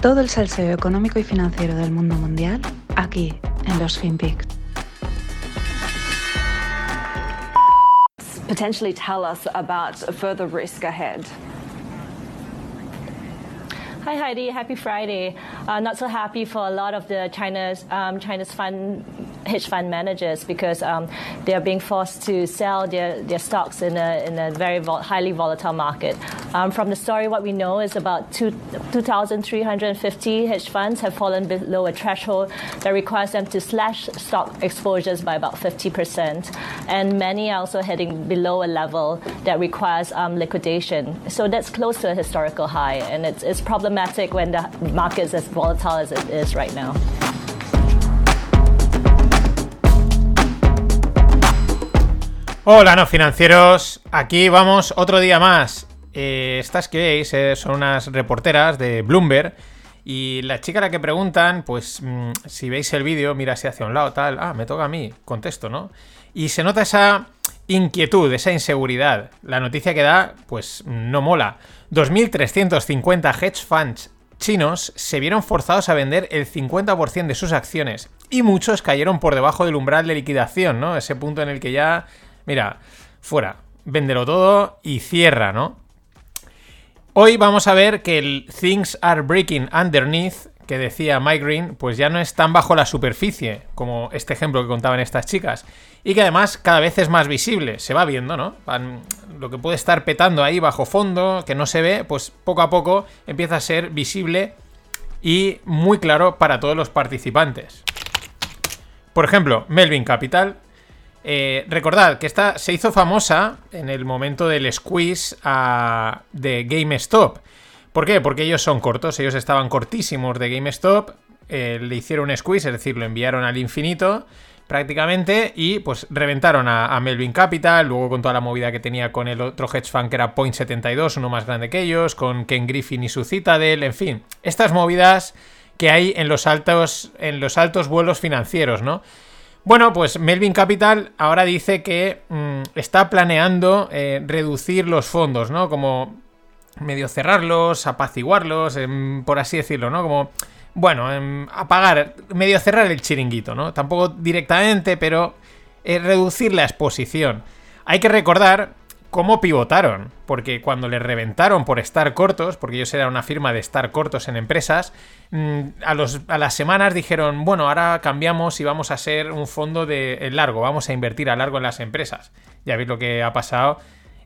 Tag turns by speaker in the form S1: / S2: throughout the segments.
S1: Todo el salseo económico y financiero del mundo mundial aquí en los FinPix.
S2: potentially tell us about further risk ahead?
S3: Hi Heidi, happy Friday. Uh, not so happy for a lot of the China's um, China's fund hedge fund managers because um, they are being forced to sell their, their stocks in a, in a very vol- highly volatile market. Um, from the story, what we know is about 2,350 hedge funds have fallen below a threshold that requires them to slash stock exposures by about 50%. And many are also heading below a level that requires um, liquidation. So that's close to a historical high, and it's, it's problematic when the market is as volatile as it is right now.
S4: Hola, no financieros. Aquí vamos otro día más. Eh, estas que veis eh, son unas reporteras de Bloomberg. Y la chica a la que preguntan, pues mm, si veis el vídeo, mira si hacia un lado, tal. Ah, me toca a mí, contesto, ¿no? Y se nota esa inquietud, esa inseguridad. La noticia que da, pues no mola. 2.350 hedge funds chinos se vieron forzados a vender el 50% de sus acciones. Y muchos cayeron por debajo del umbral de liquidación, ¿no? Ese punto en el que ya mira, fuera, véndelo todo y cierra, ¿no? Hoy vamos a ver que el Things Are Breaking Underneath, que decía Mike Green, pues ya no es tan bajo la superficie, como este ejemplo que contaban estas chicas. Y que además cada vez es más visible, se va viendo, ¿no? Lo que puede estar petando ahí bajo fondo, que no se ve, pues poco a poco empieza a ser visible y muy claro para todos los participantes. Por ejemplo, Melvin Capital eh, recordad que esta se hizo famosa en el momento del squeeze a, de GameStop. ¿Por qué? Porque ellos son cortos, ellos estaban cortísimos de GameStop, eh, le hicieron un squeeze, es decir, lo enviaron al infinito prácticamente y pues reventaron a, Melvin Capital, luego con toda la movida que tenía con el otro hedge fund que era Point72, uno más grande que ellos, con Ken Griffin y su Citadel, en fin, estas movidas que hay en los altos en los altos vuelos financieros, ¿no? Bueno, pues Melvin Capital ahora dice que mm, está planeando eh, reducir los fondos, ¿no? Como medio cerrarlos, apaciguarlos, em, por así decirlo, ¿no? Como, bueno, em, apagar, medio cerrar el chiringuito, ¿no? Tampoco directamente, pero eh, reducir la exposición. Hay que recordar cómo pivotaron, porque cuando les reventaron por estar cortos, porque ellos eran una firma de estar cortos en empresas, mm, a, las semanas dijeron, bueno, ahora cambiamos y vamos a ser un fondo de largo, vamos a invertir a largo en las empresas. Ya veis lo que ha pasado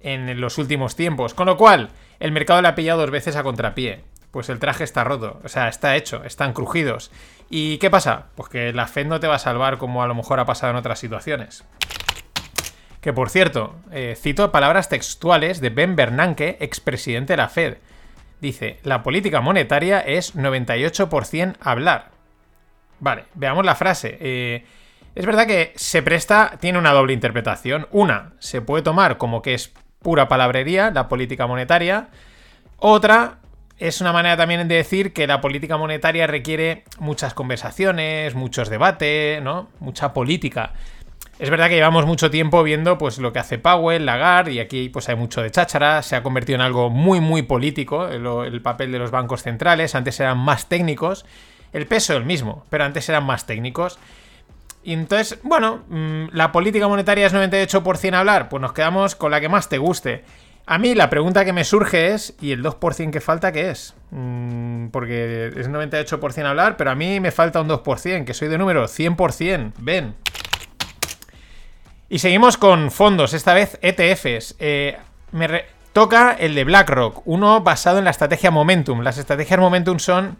S4: en los últimos tiempos. Con lo cual, el mercado le ha pillado dos veces a contrapié. Pues el traje está roto, o sea, está hecho, están crujidos. ¿Y qué pasa? Pues que la Fed no te va a salvar como a lo mejor ha pasado en otras situaciones. Que por cierto, eh, cito palabras textuales de Ben Bernanke, expresidente de la Fed. Dice, la política monetaria es 98% hablar. Vale, veamos la frase. Eh, es verdad que se presta, tiene una doble interpretación. Una, se puede tomar como que es pura palabrería, la política monetaria. Otra, es una manera también de decir que la política monetaria requiere muchas conversaciones, muchos debates, ¿no? Mucha política. Es verdad que llevamos mucho tiempo viendo pues lo que hace Powell, Lagarde, y aquí pues hay mucho de cháchara, se ha convertido en algo muy muy político el, papel de los bancos centrales, antes eran más técnicos, el peso es el mismo, pero antes eran más técnicos. Y entonces, bueno, mm, la política monetaria es 98% hablar, pues nos quedamos con la que más te guste. A mí la pregunta que me surge es, ¿y el 2% que falta qué es? Mm, porque es 98% hablar, pero a mí me falta un 2%, que soy de número 100%. Ven. Y seguimos con fondos, esta vez ETFs. Eh, me toca el de BlackRock, uno basado en la estrategia Momentum. Las estrategias Momentum son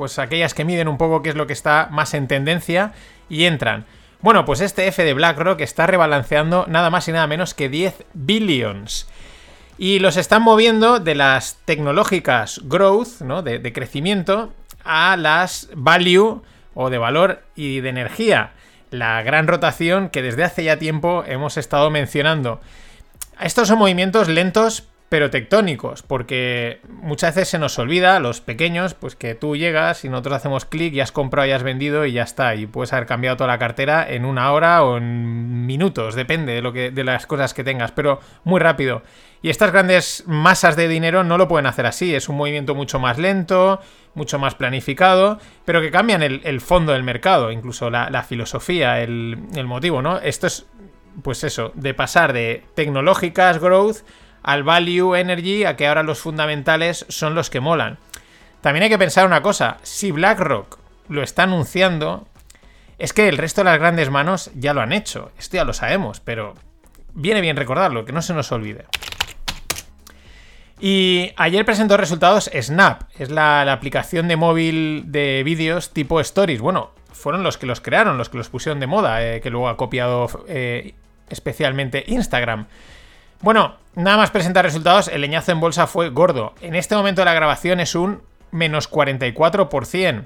S4: pues aquellas que miden un poco qué es lo que está más en tendencia y entran. Bueno, pues este F de BlackRock está rebalanceando nada más y nada menos que 10 billions. Y los están moviendo de las tecnológicas growth, ¿no? De, de crecimiento, a las value o de valor y de energía la gran rotación que desde hace ya tiempo hemos estado mencionando. Estos son movimientos lentos, pero tectónicos, porque muchas veces se nos olvida, los pequeños, pues que tú llegas y nosotros hacemos clic y has comprado y has vendido y ya está, y puedes haber cambiado toda la cartera en una hora o en minutos, depende de, lo que, de las cosas que tengas, pero muy rápido. Y estas grandes masas de dinero no lo pueden hacer así, es un movimiento mucho más lento, mucho más planificado, pero que cambian el, fondo del mercado, incluso la, filosofía, el motivo, ¿no? Esto es, pues eso, de pasar de tecnológicas, growth, al value energy a que ahora los fundamentales son los que molan. También hay que pensar una cosa, si BlackRock lo está anunciando, es que el resto de las grandes manos ya lo han hecho, esto ya lo sabemos, pero viene bien recordarlo, que no se nos olvide. Y ayer presentó resultados Snap, es la, aplicación de móvil de vídeos tipo Stories. Bueno, fueron los que los crearon, los que los pusieron de moda, eh, que luego ha copiado eh, especialmente Instagram. Bueno, nada más presentar resultados, el leñazo en bolsa fue gordo. En este momento de la grabación es un menos 44%.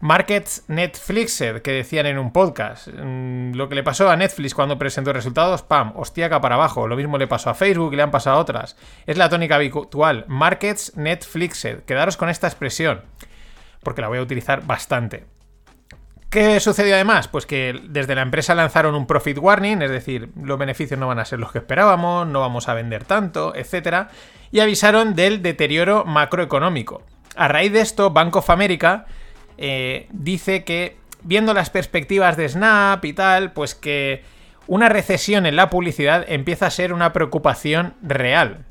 S4: Markets Netflixed, que decían en un podcast. Mm, lo que le pasó a Netflix cuando presentó resultados, pam, hostiaca para abajo. Lo mismo le pasó a Facebook y le han pasado a otras. Es la tónica habitual. Markets Netflixed. Quedaros con esta expresión, porque la voy a utilizar bastante. ¿Qué sucedió además? Pues que desde la empresa lanzaron un profit warning, es decir, los beneficios no van a ser los que esperábamos, no vamos a vender tanto, etc. Y avisaron del deterioro macroeconómico. A raíz de esto, Bank of America eh, dice que, viendo las perspectivas de Snap y tal, pues que una recesión en la publicidad empieza a ser una preocupación real.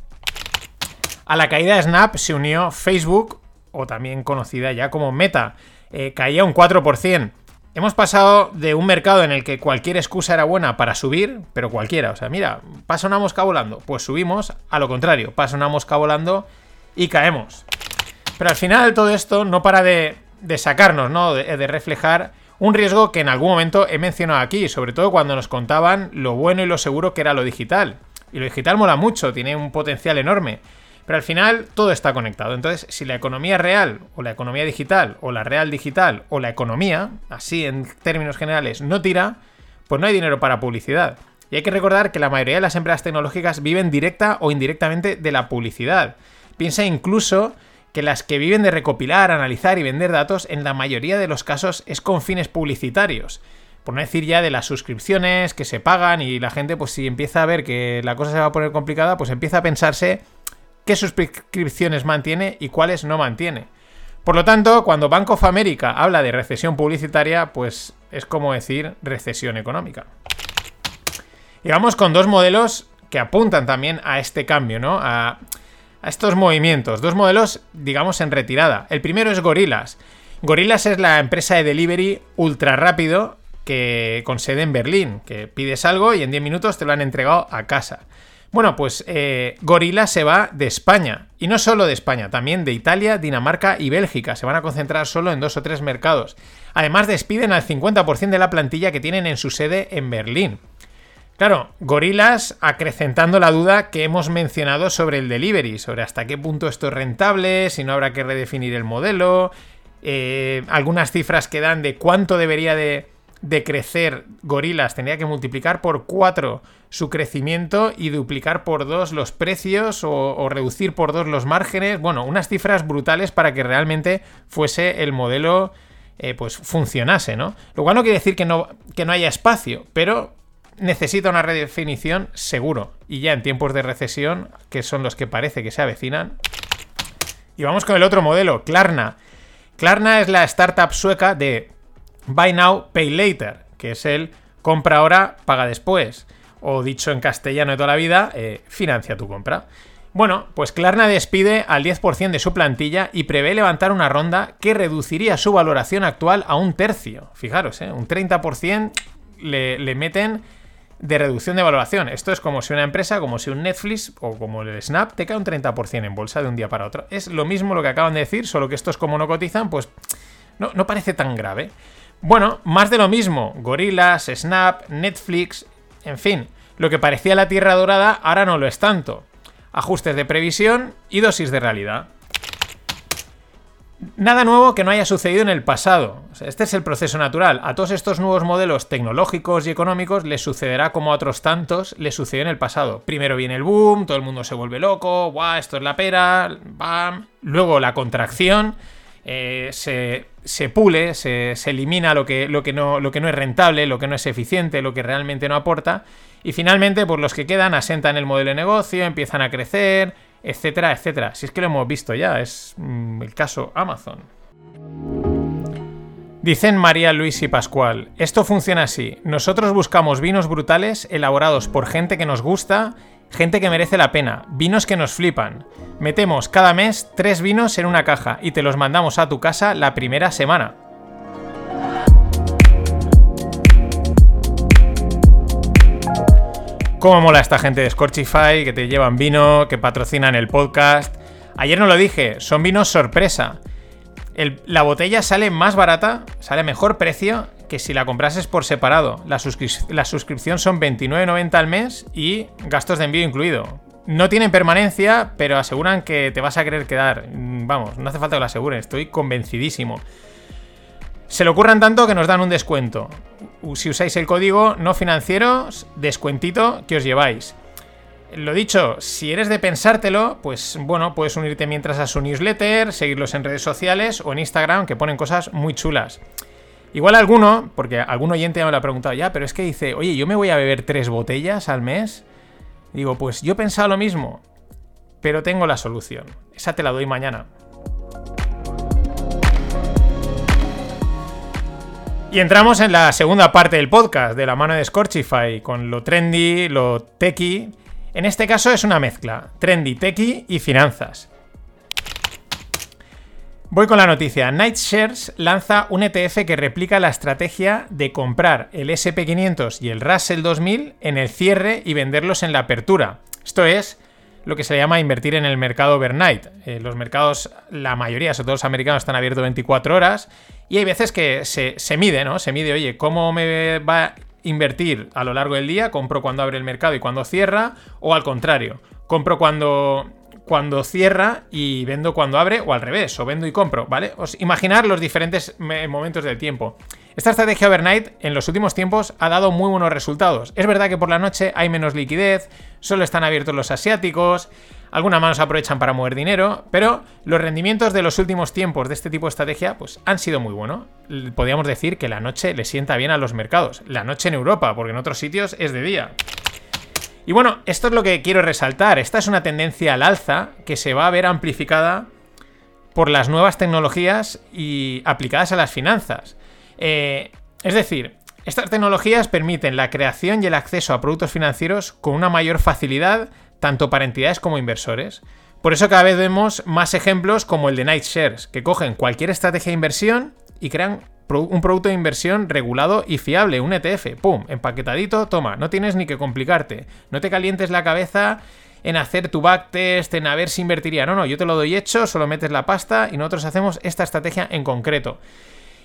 S4: A la caída de Snap se unió Facebook, o también conocida ya como Meta, eh, caía un 4%. Hemos pasado de un mercado en el que cualquier excusa era buena para subir, pero cualquiera, o sea, mira, pasa una mosca volando, pues subimos, a lo contrario, pasa una mosca volando y caemos. Pero al final todo esto no para de, sacarnos, ¿no? De, de, reflejar un riesgo que en algún momento he mencionado aquí, sobre todo cuando nos contaban lo bueno y lo seguro que era lo digital. Y lo digital mola mucho, tiene un potencial enorme. Pero al final todo está conectado. Entonces, si la economía real, o la economía digital, o la real digital, o la economía, así en términos generales, no tira, pues no hay dinero para publicidad. Y hay que recordar que la mayoría de las empresas tecnológicas viven directa o indirectamente de la publicidad. Piensa incluso que las que viven de recopilar, analizar y vender datos, en la mayoría de los casos es con fines publicitarios. Por no decir ya de las suscripciones que se pagan y la gente, pues si empieza a ver que la cosa se va a poner complicada, pues empieza a pensarse qué suscripciones mantiene y cuáles no mantiene. Por lo tanto, cuando Bank of America habla de recesión publicitaria, pues es como decir recesión económica. Y vamos con dos modelos que apuntan también a este cambio, ¿no? A, a estos movimientos. Dos modelos, digamos, en retirada. El primero es Gorillas. Gorillas es la empresa de delivery ultra rápido que con sede en Berlín, que pides algo y en 10 minutos te lo han entregado a casa. Bueno, pues eh, Gorilla se va de España. Y no solo de España, también de Italia, Dinamarca y Bélgica. Se van a concentrar solo en dos o tres mercados. Además, despiden al 50% de la plantilla que tienen en su sede en Berlín. Claro, Gorillas acrecentando la duda que hemos mencionado sobre el delivery, sobre hasta qué punto esto es rentable, si no habrá que redefinir el modelo, eh, algunas cifras que dan de cuánto debería de, de crecer Gorilas tendría que multiplicar por 4 su crecimiento y duplicar por 2 los precios o, reducir por 2 los márgenes. Bueno, unas cifras brutales para que realmente fuese el modelo, eh, pues funcionase, ¿no? Lo cual no quiere decir que no, que no haya espacio, pero necesita una redefinición seguro. Y ya en tiempos de recesión, que son los que parece que se avecinan. Y vamos con el otro modelo, Klarna. Klarna es la startup sueca de Buy Now, Pay Later, que es el compra ahora, paga después. O dicho en castellano de toda la vida, eh, financia tu compra. Bueno, pues Klarna despide al 10% de su plantilla y prevé levantar una ronda que reduciría su valoración actual a un tercio. Fijaros, ¿eh? un 30% le, meten de reducción de valoración. Esto es como si una empresa, como si un Netflix o como el Snap te cae un 30% en bolsa de un día para otro. Es lo mismo lo que acaban de decir, solo que estos como no cotizan, pues no parece tan grave. Bueno, más de lo mismo. Gorillas, Snap, Netflix, en fin. Lo que parecía la Tierra Dorada ahora no lo es tanto. Ajustes de previsión y dosis de realidad. Nada nuevo que no haya sucedido en el pasado. este es el proceso natural. A todos estos nuevos modelos tecnológicos y económicos les sucederá como a otros tantos les sucedió en el pasado. Primero viene el boom, todo el mundo se vuelve loco, guau, esto es la pera, bam. Luego la contracción, eh, se, pule, se, elimina lo que, lo, que no, lo que no es rentable, lo que no es eficiente, lo que realmente no aporta. Y finalmente, pues los que quedan asentan el modelo de negocio, empiezan a crecer, etcétera, etcétera. Si es que lo hemos visto ya, es mm, el caso Amazon. Dicen María Luis y Pascual, esto funciona así, nosotros buscamos vinos brutales elaborados por gente que nos gusta, gente que merece la pena, vinos que nos flipan. Metemos cada mes tres vinos en una caja y te los mandamos a tu casa la primera semana. Cómo mola esta gente de Scorchify, que te llevan vino, que patrocinan el podcast. Ayer no lo dije, son vinos sorpresa. la botella sale más barata, sale mejor precio que si la comprases por separado. La, la suscripción son 29,90 al mes y gastos de envío incluido. No tienen permanencia, pero aseguran que te vas a querer quedar. Mm, vamos, no hace falta que lo aseguren, estoy convencidísimo. Se le ocurran tanto que nos dan un descuento. Si usáis el código no financieros, descuentito que os lleváis. Lo dicho, si eres de pensártelo, pues bueno, puedes unirte mientras a su newsletter, seguirlos en redes sociales o en Instagram, que ponen cosas muy chulas. Igual alguno, porque algún oyente me lo ha preguntado ya, pero es que dice, oye, yo me voy a beber tres botellas al mes. Digo, pues yo he pensado lo mismo, pero tengo la solución. Esa te la doy mañana. Y entramos en la segunda parte del podcast, de la mano de Scorchify, con lo trendy, lo techy. En este caso es una mezcla, trendy, techy y finanzas. Voy con la noticia. Nightshares lanza un ETF que replica la estrategia de comprar el SP500 y el Russell 2000 en el cierre y venderlos en la apertura. Esto es lo que se llama invertir en el mercado overnight. Eh, los mercados, la mayoría, sobre todo los americanos, están abiertos 24 horas y hay veces que se, se mide, ¿no? Se mide, oye, ¿cómo me va a invertir a lo largo del día? ¿Compro cuando abre el mercado y cuando cierra? O al contrario, compro cuando cuando cierra y vendo cuando abre o al revés, o vendo y compro, ¿vale? Os imaginar los diferentes momentos del tiempo. Esta estrategia overnight en los últimos tiempos ha dado muy buenos resultados. Es verdad que por la noche hay menos liquidez, solo están abiertos los asiáticos, algunas manos aprovechan para mover dinero, pero los rendimientos de los últimos tiempos de este tipo de estrategia pues, han sido muy buenos. Podríamos decir que la noche le sienta bien a los mercados. La noche en Europa, porque en otros sitios es de día. Y bueno, esto es lo que quiero resaltar. Esta es una tendencia al alza que se va a ver amplificada por las nuevas tecnologías y aplicadas a las finanzas. Eh, es decir, estas tecnologías permiten la creación y el acceso a productos financieros con una mayor facilidad tanto para entidades como inversores. Por eso cada vez vemos más ejemplos como el de Night Shares, que cogen cualquier estrategia de inversión y crean un producto de inversión regulado y fiable, un ETF, pum, empaquetadito, toma, no tienes ni que complicarte, no te calientes la cabeza en hacer tu backtest, en a ver si invertiría, no, no, yo te lo doy hecho, solo metes la pasta y nosotros hacemos esta estrategia en concreto.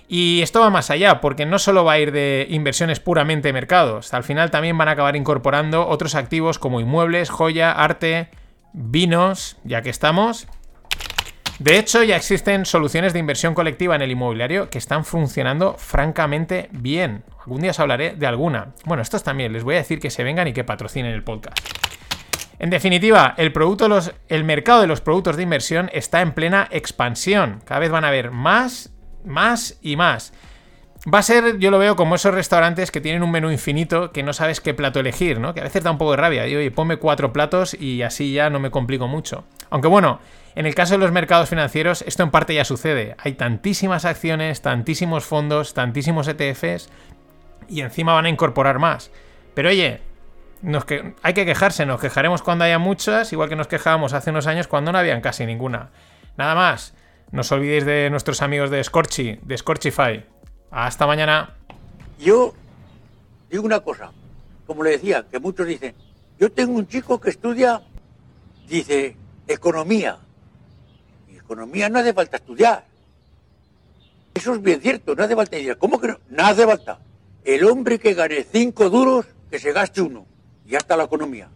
S4: Y esto va más allá, porque no solo va a ir de inversiones puramente mercados, al final también van a acabar incorporando otros activos como inmuebles, joya, arte, vinos, ya que estamos, de hecho, ya existen soluciones de inversión colectiva en el inmobiliario que están funcionando francamente bien. Algún día os hablaré de alguna. Bueno, estos también, les voy a decir que se vengan y que patrocinen el podcast. En definitiva, el, el mercado de los productos de inversión está en plena expansión. Cada vez van a haber más, más y más. Va a ser, yo lo veo como esos restaurantes que tienen un menú infinito que no sabes qué plato elegir, ¿no? Que a veces da un poco de rabia. Digo, oye, ponme cuatro platos y así ya no me complico mucho. Aunque bueno, en el caso de los mercados financieros, esto en parte ya sucede. Hay tantísimas acciones, tantísimos fondos, tantísimos ETFs y encima van a incorporar más. Pero oye, hay que quejarse, nos quejaremos cuando haya muchas, igual que nos quejábamos hace unos años cuando no habían casi ninguna. Nada más, no os olvidéis de nuestros amigos de Scorchy, de Scorchify. Hasta mañana.
S5: Yo digo una cosa, como le decía, que muchos dicen, yo tengo un chico que estudia, dice, economía economía no hace falta estudiar. Eso es bien cierto, no hace falta estudiar. ¿Cómo que no? No hace falta. El hombre que gane cinco duros, que se gaste uno. Y ya está la economía.